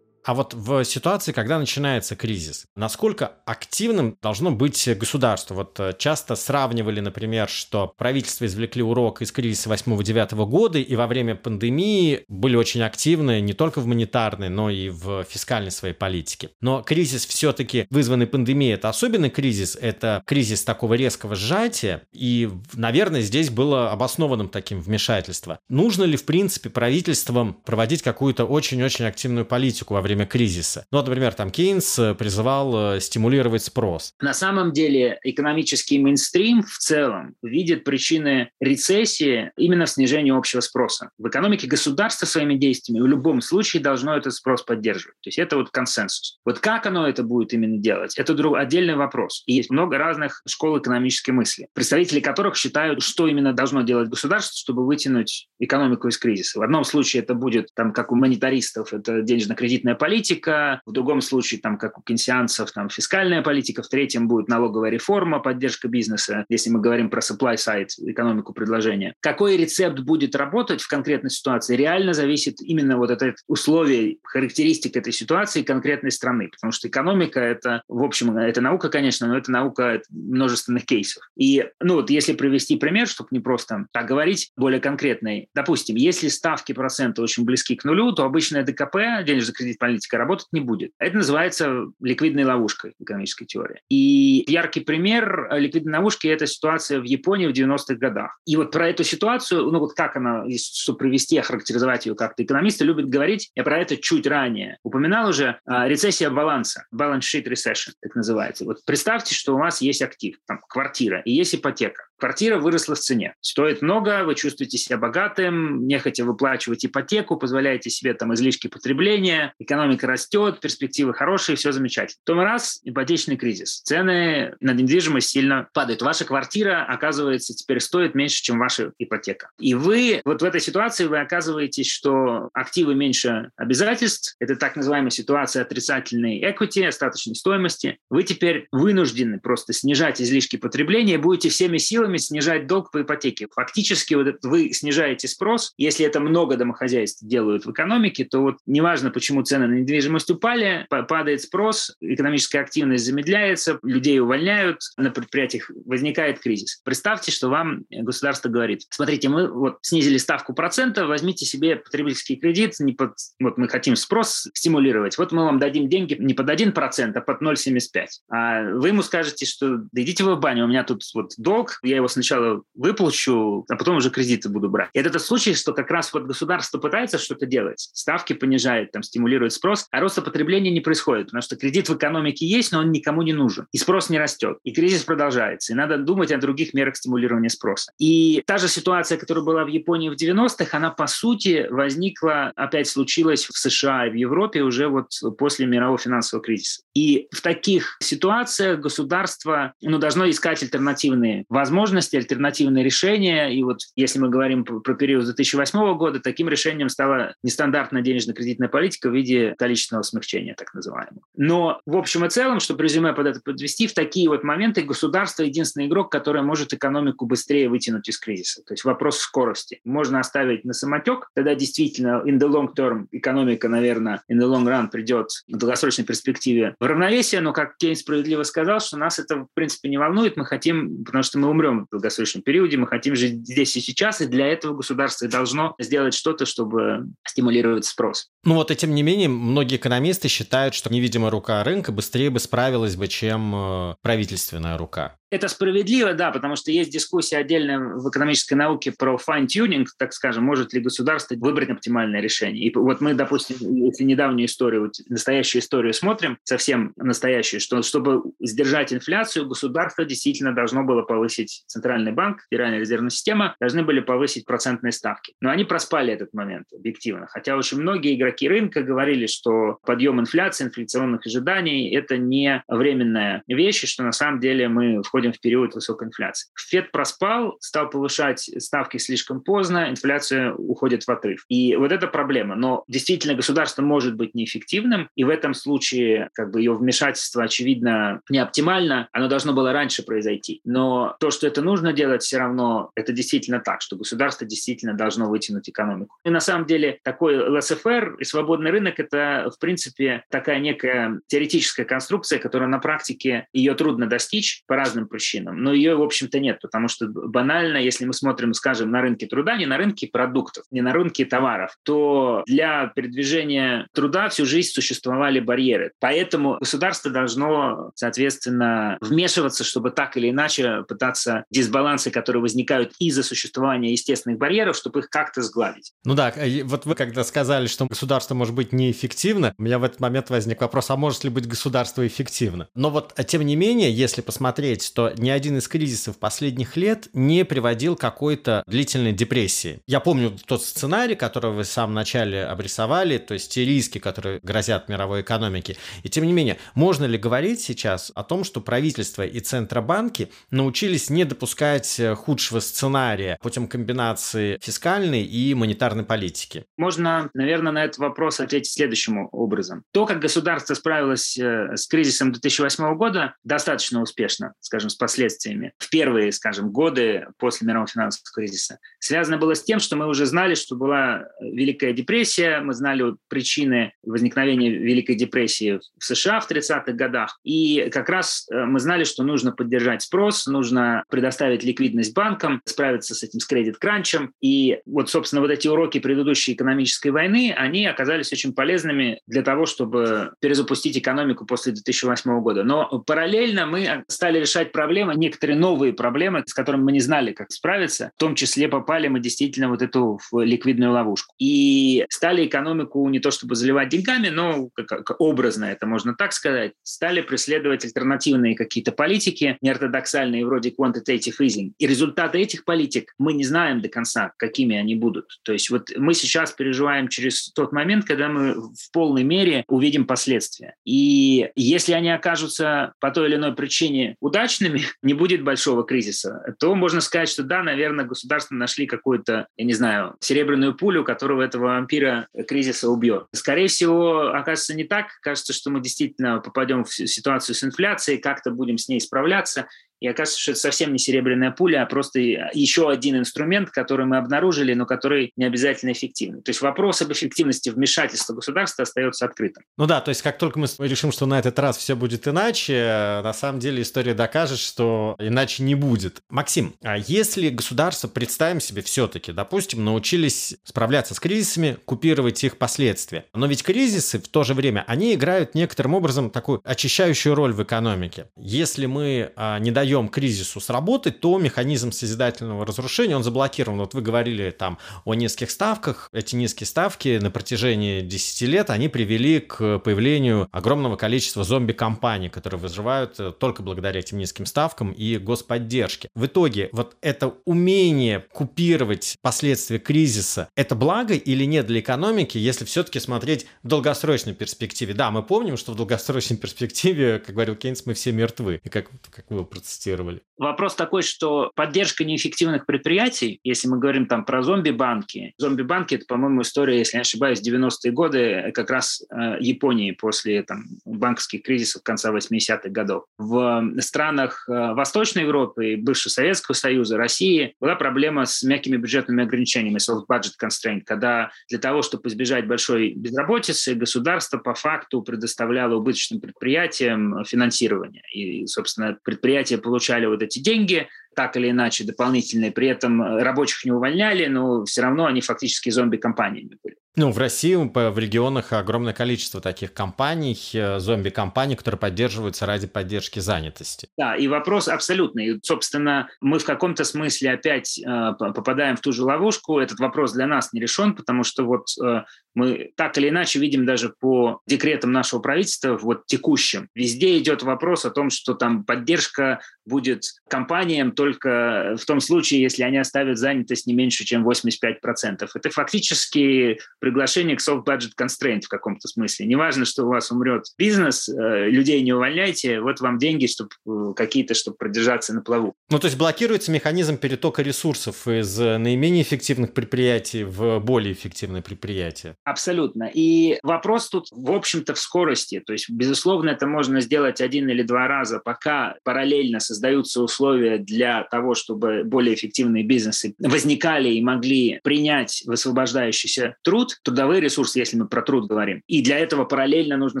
А вот в ситуации, когда начинается кризис, насколько активным должно быть государство? Вот э, часто сравнивали, например, что правительство извлекли урок из кризиса 8-9 года и во время пандемии были очень активны не только в монетарной, но и в фискальной своей политике. Но кризис все-таки вызванный пандемией, это особенный кризис, это кризис такого резкого сжатия, и, наверное, здесь было обоснованным таким вмешательство. Нужно ли, в принципе, правительствам проводить какую-то очень-очень активную политику во время время кризиса. Ну, вот, например, там Кейнс э, призывал э, стимулировать спрос. На самом деле экономический мейнстрим в целом видит причины рецессии именно в снижении общего спроса. В экономике государство своими действиями в любом случае должно этот спрос поддерживать. То есть это вот консенсус. Вот как оно это будет именно делать, это друг, отдельный вопрос. И есть много разных школ экономической мысли, представители которых считают, что именно должно делать государство, чтобы вытянуть экономику из кризиса. В одном случае это будет, там, как у монетаристов, это денежно-кредитная политика, в другом случае, там, как у кенсианцев, там, фискальная политика, в третьем будет налоговая реформа, поддержка бизнеса, если мы говорим про supply side, экономику предложения. Какой рецепт будет работать в конкретной ситуации, реально зависит именно вот от условий, характеристик этой ситуации конкретной страны, потому что экономика – это, в общем, это наука, конечно, но это наука множественных кейсов. И, ну вот, если привести пример, чтобы не просто так говорить, более конкретный, допустим, если ставки процента очень близки к нулю, то обычная ДКП, денежно-кредит политика работать не будет. Это называется ликвидной ловушкой экономической теории. И яркий пример ликвидной ловушки – это ситуация в Японии в 90-х годах. И вот про эту ситуацию, ну вот как она, чтобы привести, охарактеризовать ее как-то, экономисты любят говорить, я про это чуть ранее упоминал уже, а, рецессия баланса, balance sheet recession, так называется. Вот представьте, что у вас есть актив, там, квартира, и есть ипотека. Квартира выросла в цене. Стоит много, вы чувствуете себя богатым, нехотя выплачивать ипотеку, позволяете себе там излишки потребления, экономика растет, перспективы хорошие, все замечательно. Потом раз, ипотечный кризис. Цены на недвижимость сильно падают. Ваша квартира, оказывается, теперь стоит меньше, чем ваша ипотека. И вы вот в этой ситуации вы оказываетесь, что активы меньше обязательств. Это так называемая ситуация отрицательной equity, остаточной стоимости. Вы теперь вынуждены просто снижать излишки потребления, будете всеми силами снижать долг по ипотеке. Фактически вот вы снижаете спрос. Если это много домохозяйств делают в экономике, то вот неважно, почему цены на недвижимость упали, падает спрос, экономическая активность замедляется, людей увольняют, на предприятиях возникает кризис. Представьте, что вам государство говорит, смотрите, мы вот снизили ставку процента, возьмите себе потребительский кредит, не под, вот мы хотим спрос стимулировать, вот мы вам дадим деньги не под 1%, а под 0,75. А вы ему скажете, что да идите вы в баню, у меня тут вот долг, я его сначала выплачу, а потом уже кредиты буду брать. И это тот случай, что как раз вот государство пытается что-то делать, ставки понижает, там стимулирует спрос, а роста потребления не происходит, потому что кредит в экономике есть, но он никому не нужен. И спрос не растет, и кризис продолжается, и надо думать о других мерах стимулирования спроса. И та же ситуация, которая была в Японии в 90-х, она по сути возникла, опять случилась в США и в Европе уже вот после мирового финансового кризиса. И в таких ситуациях государство ну, должно искать альтернативные возможности, альтернативные решения. И вот если мы говорим про период 2008 года, таким решением стала нестандартная денежно-кредитная политика в виде количественного смягчения, так называемого. Но в общем и целом, чтобы резюме под это подвести, в такие вот моменты государство единственный игрок, который может экономику быстрее вытянуть из кризиса. То есть вопрос скорости. Можно оставить на самотек, тогда действительно in the long term экономика, наверное, in the long run придет в долгосрочной перспективе в равновесие, но как Кейн справедливо сказал, что нас это в принципе не волнует, мы хотим, потому что мы умрем в долгосрочном периоде, мы хотим жить здесь и сейчас, и для этого государство должно сделать что-то, чтобы стимулировать спрос. Ну вот, и тем не менее, многие экономисты считают, что невидимая рука рынка быстрее бы справилась бы, чем э, правительственная рука. Это справедливо, да, потому что есть дискуссия отдельная в экономической науке про fine-tuning, так скажем, может ли государство выбрать оптимальное решение. И вот мы, допустим, если недавнюю историю, вот настоящую историю смотрим, совсем настоящую, что чтобы сдержать инфляцию, государство действительно должно было повысить Центральный банк, Федеральная резервная система, должны были повысить процентные ставки. Но они проспали этот момент объективно. Хотя очень многие игроки рынка говорили, что подъем инфляции, инфляционных ожиданий – это не временная вещь, и что на самом деле мы входим в период высокой инфляции. Фед проспал, стал повышать ставки слишком поздно, инфляция уходит в отрыв. И вот это проблема. Но действительно государство может быть неэффективным, и в этом случае как бы ее вмешательство, очевидно, не оптимально, оно должно было раньше произойти. Но то, что это нужно делать, все равно это действительно так, что государство действительно должно вытянуть экономику. И на самом деле такой ЛСФР и свободный рынок – это, в принципе, такая некая теоретическая конструкция, которая на практике ее трудно достичь по разным причинам. Но ее, в общем-то, нет, потому что банально, если мы смотрим, скажем, на рынке труда, не на рынке продуктов, не на рынке товаров, то для передвижения труда всю жизнь существовали барьеры. Поэтому государство должно, соответственно, вмешиваться, чтобы так или иначе пытаться дисбалансы, которые возникают из-за существования естественных барьеров, чтобы их как-то сгладить. Ну да, вот вы когда сказали, что государство может быть неэффективно, у меня в этот момент возник вопрос, а может ли быть государство эффективно? Но вот, а тем не менее, если посмотреть, что ни один из кризисов последних лет не приводил к какой-то длительной депрессии. Я помню тот сценарий, который вы в самом начале обрисовали, то есть те риски, которые грозят мировой экономике. И тем не менее, можно ли говорить сейчас о том, что правительство и центробанки научились не допускать худшего сценария путем комбинации фискальной и монетарной политики? Можно, наверное, на этот вопрос ответить следующим образом. То, как государство справилось э, с кризисом 2008 года, достаточно успешно, скажем, скажем, с последствиями в первые, скажем, годы после мирового финансового кризиса, связано было с тем, что мы уже знали, что была Великая депрессия, мы знали причины возникновения Великой депрессии в США в 30-х годах, и как раз э, мы знали, что нужно поддержать спрос, нужно предоставить ликвидность банкам, справиться с этим с кредит-кранчем, и вот, собственно, вот эти уроки предыдущей экономической войны, они оказались очень полезными для того, чтобы перезапустить экономику после 2008 года. Но параллельно мы стали решать проблемы, некоторые новые проблемы, с которыми мы не знали, как справиться. В том числе попали мы действительно вот эту ликвидную ловушку. И стали экономику не то чтобы заливать деньгами, но как образно это можно так сказать, стали преследовать альтернативные какие-то политики, неортодоксальные вроде quantitative quantitative easing. И результаты этих политик мы не знаем до конца, какими они будут. То есть вот мы сейчас переживаем через тот момент, когда мы в полной мере увидим последствия. И если они окажутся по той или иной причине удачными, не будет большого кризиса, то можно сказать, что да, наверное, государство нашли какую-то, я не знаю, серебряную пулю, которого этого вампира кризиса убьет. Скорее всего, окажется не так. Кажется, что мы действительно попадем в ситуацию с инфляцией, как-то будем с ней справляться. И оказывается, что это совсем не серебряная пуля, а просто еще один инструмент, который мы обнаружили, но который не обязательно эффективный. То есть вопрос об эффективности вмешательства государства остается открытым. Ну да, то есть как только мы решим, что на этот раз все будет иначе, на самом деле история докажет, что иначе не будет. Максим, а если государство, представим себе все-таки, допустим, научились справляться с кризисами, купировать их последствия, но ведь кризисы в то же время, они играют некоторым образом такую очищающую роль в экономике. Если мы а, не даем даем кризису сработать, то механизм созидательного разрушения, он заблокирован. Вот вы говорили там о низких ставках. Эти низкие ставки на протяжении 10 лет, они привели к появлению огромного количества зомби-компаний, которые выживают э, только благодаря этим низким ставкам и господдержке. В итоге вот это умение купировать последствия кризиса, это благо или нет для экономики, если все-таки смотреть в долгосрочной перспективе? Да, мы помним, что в долгосрочной перспективе, как говорил Кейнс, мы все мертвы. И как, как вы процитировали. Вопрос такой, что поддержка неэффективных предприятий, если мы говорим там про зомби-банки, зомби-банки – это, по-моему, история, если не ошибаюсь, 90-е годы, как раз э, Японии после там, банковских кризисов конца 80-х годов. В странах э, Восточной Европы, бывшего Советского Союза, России была проблема с мягкими бюджетными ограничениями, soft budget constraint, когда для того, чтобы избежать большой безработицы, государство по факту предоставляло убыточным предприятиям финансирование. И, собственно, предприятия получали вот эти деньги, так или иначе дополнительные, при этом рабочих не увольняли, но все равно они фактически зомби-компаниями были. Ну, в России, в регионах огромное количество таких компаний, э, зомби-компаний, которые поддерживаются ради поддержки занятости. Да, и вопрос абсолютный. Собственно, мы в каком-то смысле опять э, попадаем в ту же ловушку. Этот вопрос для нас не решен, потому что вот э, мы так или иначе видим даже по декретам нашего правительства, вот текущим, везде идет вопрос о том, что там поддержка будет компаниям только в том случае, если они оставят занятость не меньше, чем 85%. Это фактически приглашение к soft budget constraint в каком-то смысле. Неважно, что у вас умрет бизнес, э, людей не увольняйте, вот вам деньги, чтобы э, какие-то, чтобы продержаться на плаву. Ну, то есть блокируется механизм перетока ресурсов из наименее эффективных предприятий в более эффективные предприятия. Абсолютно. И вопрос тут, в общем-то, в скорости. То есть, безусловно, это можно сделать один или два раза, пока параллельно создаются условия для того, чтобы более эффективные бизнесы возникали и могли принять высвобождающийся труд, трудовые ресурсы, если мы про труд говорим. И для этого параллельно нужно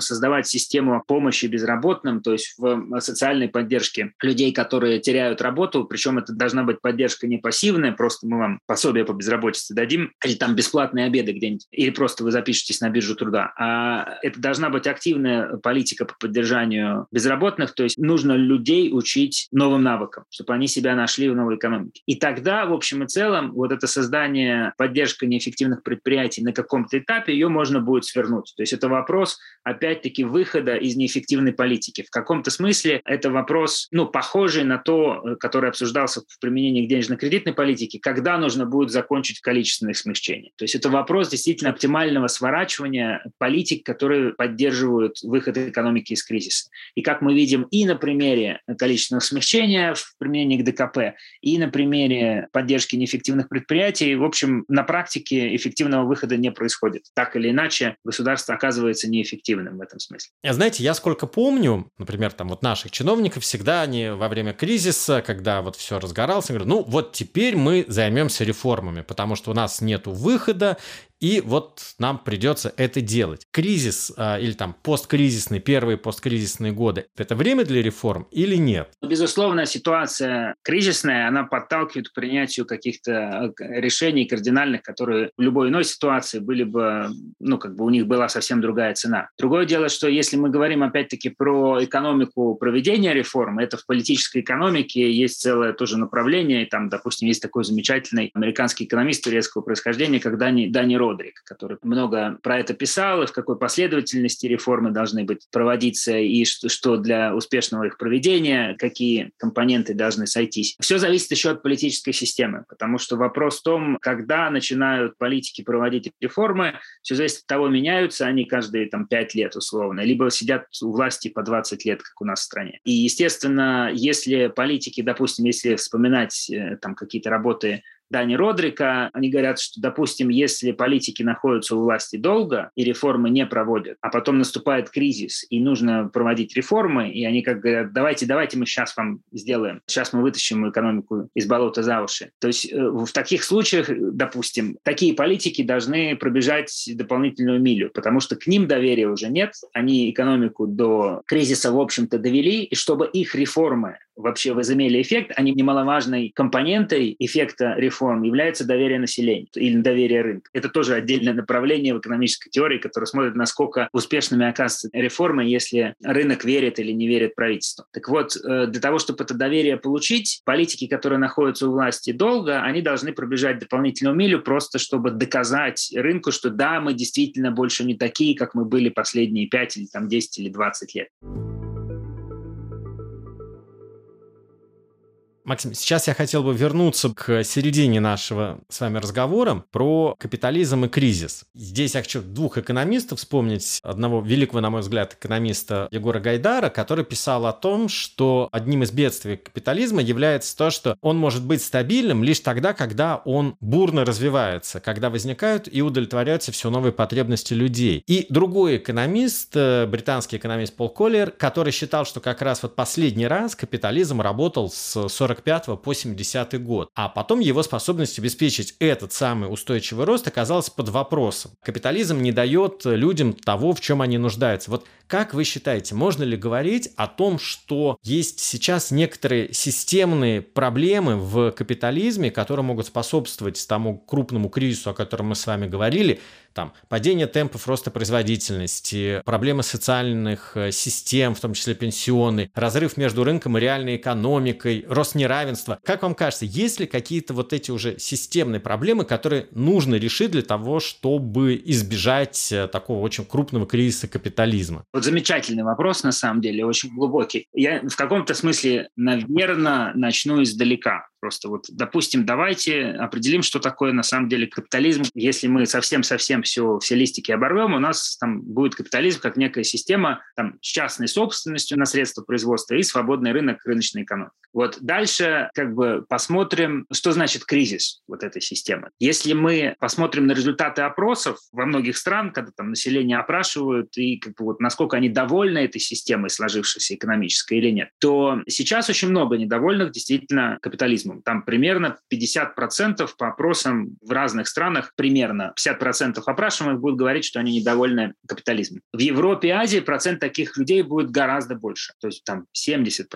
создавать систему помощи безработным, то есть в социальной поддержке людей, которые теряют работу, причем это должна быть поддержка не пассивная, просто мы вам пособие по безработице дадим, или там бесплатные обеды где-нибудь, или просто вы запишетесь на биржу труда. А это должна быть активная политика по поддержанию безработных, то есть нужно людей учить новым навыкам, чтобы они себя нашли в новой экономике. И тогда, в общем и целом, вот это создание, поддержка неэффективных предприятий на каком-то этапе ее можно будет свернуть. То есть это вопрос, опять-таки, выхода из неэффективной политики. В каком-то смысле это вопрос, ну, похожий на то, э, который обсуждался в применении денежно-кредитной политики, когда нужно будет закончить количественных смягчений. То есть это вопрос действительно оптимального сворачивания политик, которые поддерживают выход экономики из кризиса. И как мы видим и на примере количественного смягчения в применении к ДКП, и на примере поддержки неэффективных предприятий, в общем, на практике эффективного выхода не происходит происходит. Так или иначе, государство оказывается неэффективным в этом смысле. Знаете, я сколько помню, например, там вот наших чиновников всегда они во время кризиса, когда вот все разгоралось, говорят, ну вот теперь мы займемся реформами, потому что у нас нет выхода, и вот нам придется это делать. Кризис э, или там посткризисный, первые посткризисные годы – это время для реформ или нет? Безусловно, ситуация кризисная, она подталкивает к принятию каких-то э, решений кардинальных, которые в любой иной ситуации были бы, ну, как бы у них была совсем другая цена. Другое дело, что если мы говорим опять-таки про экономику проведения реформ, это в политической экономике есть целое тоже направление, и там, допустим, есть такой замечательный американский экономист турецкого происхождения, как Дани, Дани Ро Родрик, который много про это писал, и в какой последовательности реформы должны быть проводиться, и что, для успешного их проведения, какие компоненты должны сойтись. Все зависит еще от политической системы, потому что вопрос в том, когда начинают политики проводить реформы, все зависит от того, меняются они каждые там, пять лет условно, либо сидят у власти по 20 лет, как у нас в стране. И, естественно, если политики, допустим, если вспоминать э, там какие-то работы Дани Родрика, они говорят, что, допустим, если политики находятся у власти долго и реформы не проводят, а потом наступает кризис и нужно проводить реформы, и они как говорят, давайте, давайте мы сейчас вам сделаем, сейчас мы вытащим экономику из болота за уши. То есть э, в таких случаях, допустим, такие политики должны пробежать дополнительную милю, потому что к ним доверия уже нет, они экономику до кризиса, в общем-то, довели, и чтобы их реформы вообще возымели эффект, они немаловажной компонентой эффекта реформ является доверие населения или доверие рынка. Это тоже отдельное направление в экономической теории, которое смотрит, насколько успешными оказываются реформы, если рынок верит или не верит правительству. Так вот, э, для того, чтобы это доверие получить, политики, которые находятся у власти долго, они должны пробежать дополнительную милю просто, чтобы доказать рынку, что да, мы действительно больше не такие, как мы были последние 5 или там 10 или 20 лет. Максим, сейчас я хотел бы вернуться к середине нашего с вами разговора про капитализм и кризис. Здесь я хочу двух экономистов вспомнить. Одного великого, на мой взгляд, экономиста Егора Гайдара, который писал о том, что одним из бедствий капитализма является то, что он может быть стабильным лишь тогда, когда он бурно развивается, когда возникают и удовлетворяются все новые потребности людей. И другой экономист, э, британский экономист Пол Коллер, который считал, что как раз вот последний раз капитализм работал с 40 45 по 70 год. А потом его способность обеспечить этот самый устойчивый рост оказалась под вопросом. Капитализм не дает людям того, в чем они нуждаются. Вот как вы считаете, можно ли говорить о том, что есть сейчас некоторые системные проблемы в капитализме, которые могут способствовать тому крупному кризису, о котором мы с вами говорили, там, падение темпов роста производительности, проблемы социальных э, систем, в том числе пенсионный, разрыв между рынком и реальной экономикой, рост неравенства. Как вам кажется, есть ли какие-то вот эти уже системные проблемы, которые нужно решить для того, чтобы избежать э, такого очень крупного кризиса капитализма? Вот замечательный вопрос, на самом деле, очень глубокий. Я в каком-то смысле, наверное, начну издалека. Просто вот, допустим, давайте определим, что такое на самом деле капитализм. Если мы совсем-совсем все, все листики оборвем, у нас там будет капитализм как некая система там, с частной собственностью на средства производства и свободный рынок, рыночной экономики. Вот дальше как бы посмотрим, что значит кризис вот этой системы. Если мы посмотрим на результаты опросов во многих странах, когда там население опрашивают и как бы вот насколько они довольны этой системой сложившейся экономической или нет, то сейчас очень много недовольных действительно капитализмом капитализмом. Там примерно 50% по опросам в разных странах, примерно 50% опрашиваемых будут говорить, что они недовольны капитализмом. В Европе и Азии процент таких людей будет гораздо больше, то есть там 70%,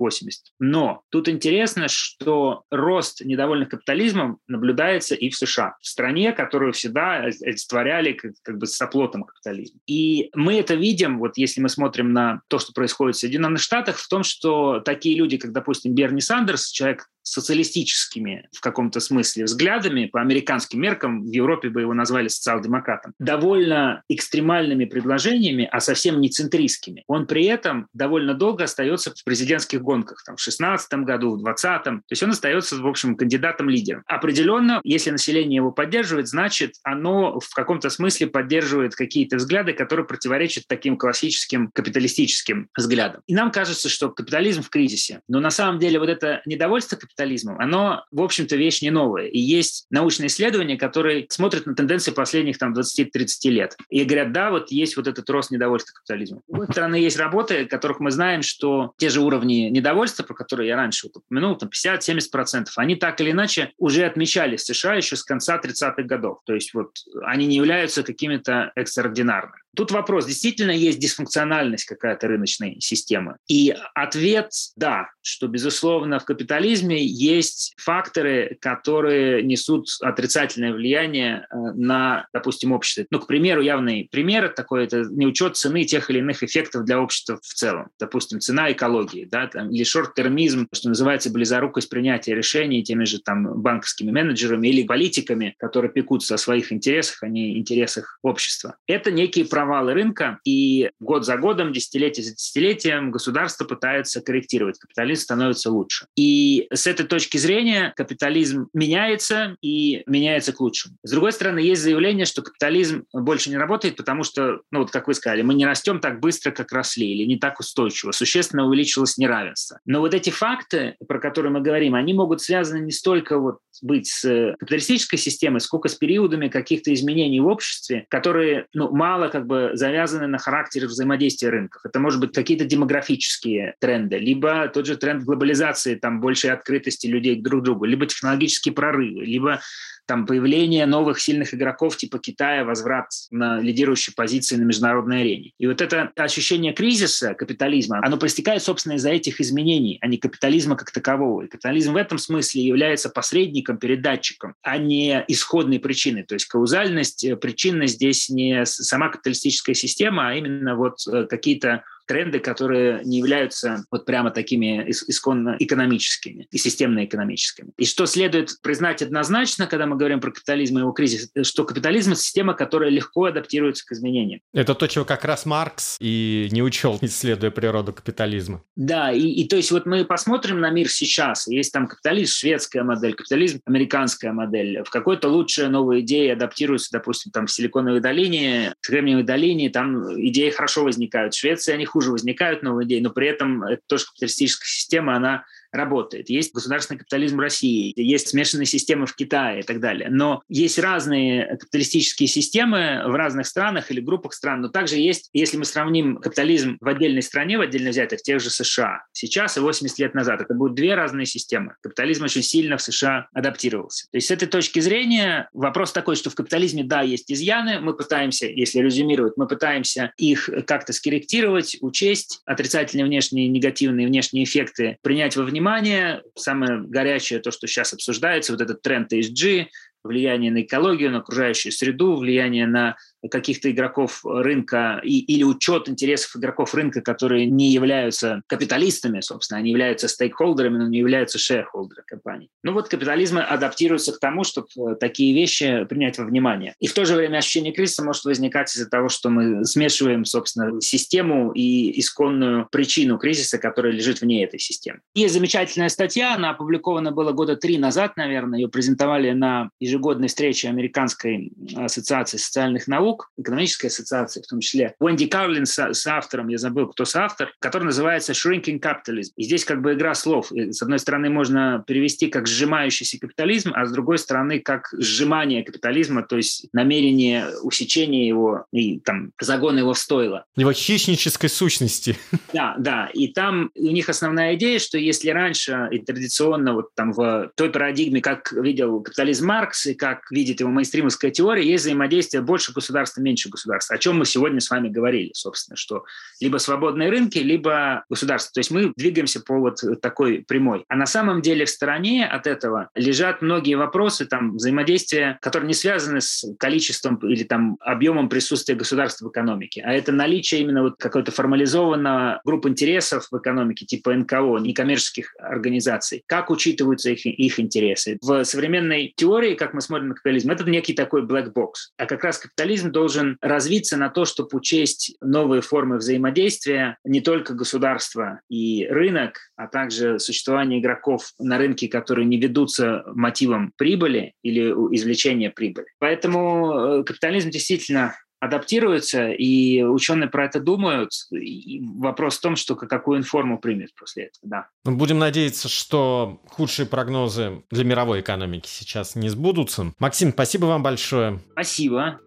80%. Но тут интересно, что рост недовольных капитализмом наблюдается и в США, в стране, которую всегда олицетворяли как, как бы с оплотом капитализма. И мы это видим, вот если мы смотрим на то, что происходит в Соединенных Штатах, в том, что такие люди, как, допустим, Берни Сандерс, человек социалистическими в каком-то смысле взглядами, по американским меркам, в Европе бы его назвали социал-демократом, довольно экстремальными предложениями, а совсем не центристскими. Он при этом довольно долго остается в президентских гонках, там, в 16 году, в 20 То есть он остается, в общем, кандидатом-лидером. Определенно, если население его поддерживает, значит, оно в каком-то смысле поддерживает какие-то взгляды, которые противоречат таким классическим капиталистическим взглядам. И нам кажется, что капитализм в кризисе. Но на самом деле вот это недовольство капитализмом, оно, в общем-то, вещь не новая. И есть научные исследования, которые смотрят на тенденции последних там 20-30 лет. И говорят, да, вот есть вот этот рост недовольства капитализмом. С другой стороны, есть работы, которых мы знаем, что те же уровни недовольства, про которые я раньше вот упомянул, там 50-70%, они так или иначе уже отмечались в США еще с конца 30-х годов. То есть вот они не являются какими-то экстраординарными. Тут вопрос, действительно есть дисфункциональность какая-то рыночной системы? И ответ – да, что, безусловно, в капитализме есть факторы, которые несут отрицательное влияние э, на, допустим, общество. Ну, к примеру, явный пример такой – это неучет цены тех или иных эффектов для общества в целом. Допустим, цена экологии, да, там, или шорт-термизм, что называется, близорукость принятия решений теми же там банковскими менеджерами или политиками, которые пекутся о своих интересах, а не интересах общества. Это некие провалы рынка, и год за годом, десятилетие за десятилетием государство пытается корректировать. Капитализм становится лучше. И с этой точки зрения капитализм меняется и меняется к лучшему. С другой стороны, есть заявление, что капитализм больше не работает, потому что, ну вот как вы сказали, мы не растем так быстро, как росли, или не так устойчиво, существенно увеличилось неравенство. Но вот эти факты, про которые мы говорим, они могут связаны не столько вот быть с капиталистической системой, сколько с периодами каких-то изменений в обществе, которые ну, мало как бы завязаны на характере взаимодействия рынков. Это может быть какие-то демографические тренды, либо тот же тренд глобализации, там большей открытости людей друг к другу, либо технологические прорывы, либо там появление новых сильных игроков типа Китая, возврат на лидирующие позиции на международной арене. И вот это ощущение кризиса капитализма, оно проистекает, собственно, из-за этих изменений, а не капитализма как такового. И капитализм в этом смысле является посредником, передатчиком, а не исходной причиной. То есть каузальность, э, причинность здесь не сама капиталистическая система, а именно вот э, какие-то тренды, которые не являются вот прямо такими исконно экономическими и системно-экономическими. И что следует признать однозначно, когда мы говорим про капитализм и его кризис, что капитализм – это система, которая легко адаптируется к изменениям. Это то, чего как раз Маркс и не учел, исследуя природу капитализма. Да, и, и то есть вот мы посмотрим на мир сейчас, есть там капитализм, шведская модель, капитализм, американская модель. В какой-то лучшая новая идея адаптируется, допустим, там в Силиконовой долине, в Кремниевой долине, там идеи хорошо возникают. В Швеции они хуже возникают новые идеи, но при этом это тоже капиталистическая система, она работает. Есть государственный капитализм России, есть смешанные системы в Китае и так далее. Но есть разные капиталистические системы в разных странах или группах стран, но также есть, если мы сравним капитализм в отдельной стране, в отдельно взятых, тех же США, сейчас и 80 лет назад, это будут две разные системы. Капитализм очень сильно в США адаптировался. То есть с этой точки зрения вопрос такой, что в капитализме, да, есть изъяны, мы пытаемся, если резюмировать, мы пытаемся их как-то скорректировать, учесть, отрицательные внешние, негативные внешние эффекты принять во внимание, внимание. Самое горячее, то, что сейчас обсуждается, вот этот тренд ESG, влияние на экологию, на окружающую среду, влияние на каких-то игроков рынка и, или учет интересов игроков рынка, которые не являются капиталистами, собственно, они являются стейкхолдерами, но не являются шерхолдерами компании. Ну вот капитализм адаптируется к тому, чтобы э, такие вещи принять во внимание. И в то же время ощущение кризиса может возникать из-за того, что мы смешиваем, собственно, систему и исконную причину кризиса, которая лежит вне этой системы. Есть замечательная статья, она опубликована была года три назад, наверное, ее презентовали на ежегодной встрече Американской ассоциации социальных наук, наук, экономической ассоциации в том числе, Уэнди Карлин с, с автором, я забыл, кто соавтор, который называется «Shrinking Capitalism». И здесь как бы игра слов. И, с одной стороны, можно перевести как «сжимающийся капитализм», а с другой стороны, как «сжимание капитализма», то есть намерение усечения его и там загона его в стойло. Его хищнической сущности. Да, да. И там у них основная идея, что если раньше и традиционно вот там в той парадигме, как видел капитализм Маркс и как видит его мейнстримовская теория, есть взаимодействие больше государства государства, меньше государства. О чем мы сегодня с вами говорили, собственно, что либо свободные рынки, либо государство. То есть мы двигаемся по вот такой прямой. А на самом деле в стороне от этого лежат многие вопросы там взаимодействия, которые не связаны с количеством или там объемом присутствия государства в экономике, а это наличие именно вот какой-то формализованного групп интересов в экономике, типа НКО, некоммерческих организаций. Как учитываются их, их интересы? В современной теории, как мы смотрим на капитализм, это некий такой black box. А как раз капитализм капитализм должен развиться на то, чтобы учесть новые формы взаимодействия не только государства и рынок, а также существование игроков на рынке, которые не ведутся мотивом прибыли или извлечения прибыли. Поэтому э, капитализм действительно адаптируется, и ученые про это думают. И вопрос в том, что какую информу примет после этого. Да. Ну, будем надеяться, что худшие прогнозы для мировой экономики сейчас не сбудутся. Максим, спасибо вам большое. Спасибо.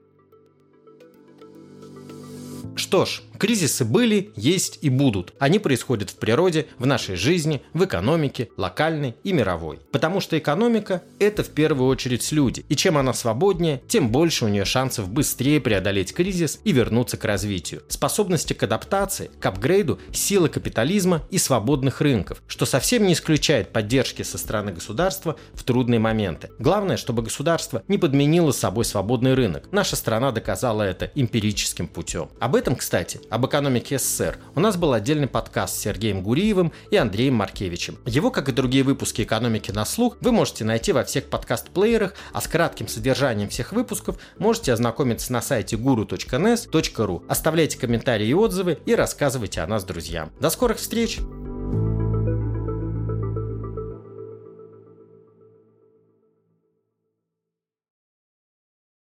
Что ж, Кризисы были, есть и будут. Они происходят в природе, в нашей жизни, в экономике, локальной и мировой. Потому что экономика – это в первую очередь люди. И чем она свободнее, тем больше у нее шансов быстрее преодолеть кризис и вернуться к развитию. Способности к адаптации, к апгрейду, силы капитализма и свободных рынков, что совсем не исключает поддержки со стороны государства в трудные моменты. Главное, чтобы государство не подменило собой свободный рынок. Наша страна доказала это эмпирическим путем. Об этом, кстати, об экономике СССР у нас был отдельный подкаст с Сергеем Гуриевым и Андреем Маркевичем. Его, как и другие выпуски экономики на слух, вы можете найти во всех подкаст-плеерах, а с кратким содержанием всех выпусков можете ознакомиться на сайте guru.nes.ru. Оставляйте комментарии и отзывы и рассказывайте о нас друзьям. До скорых встреч!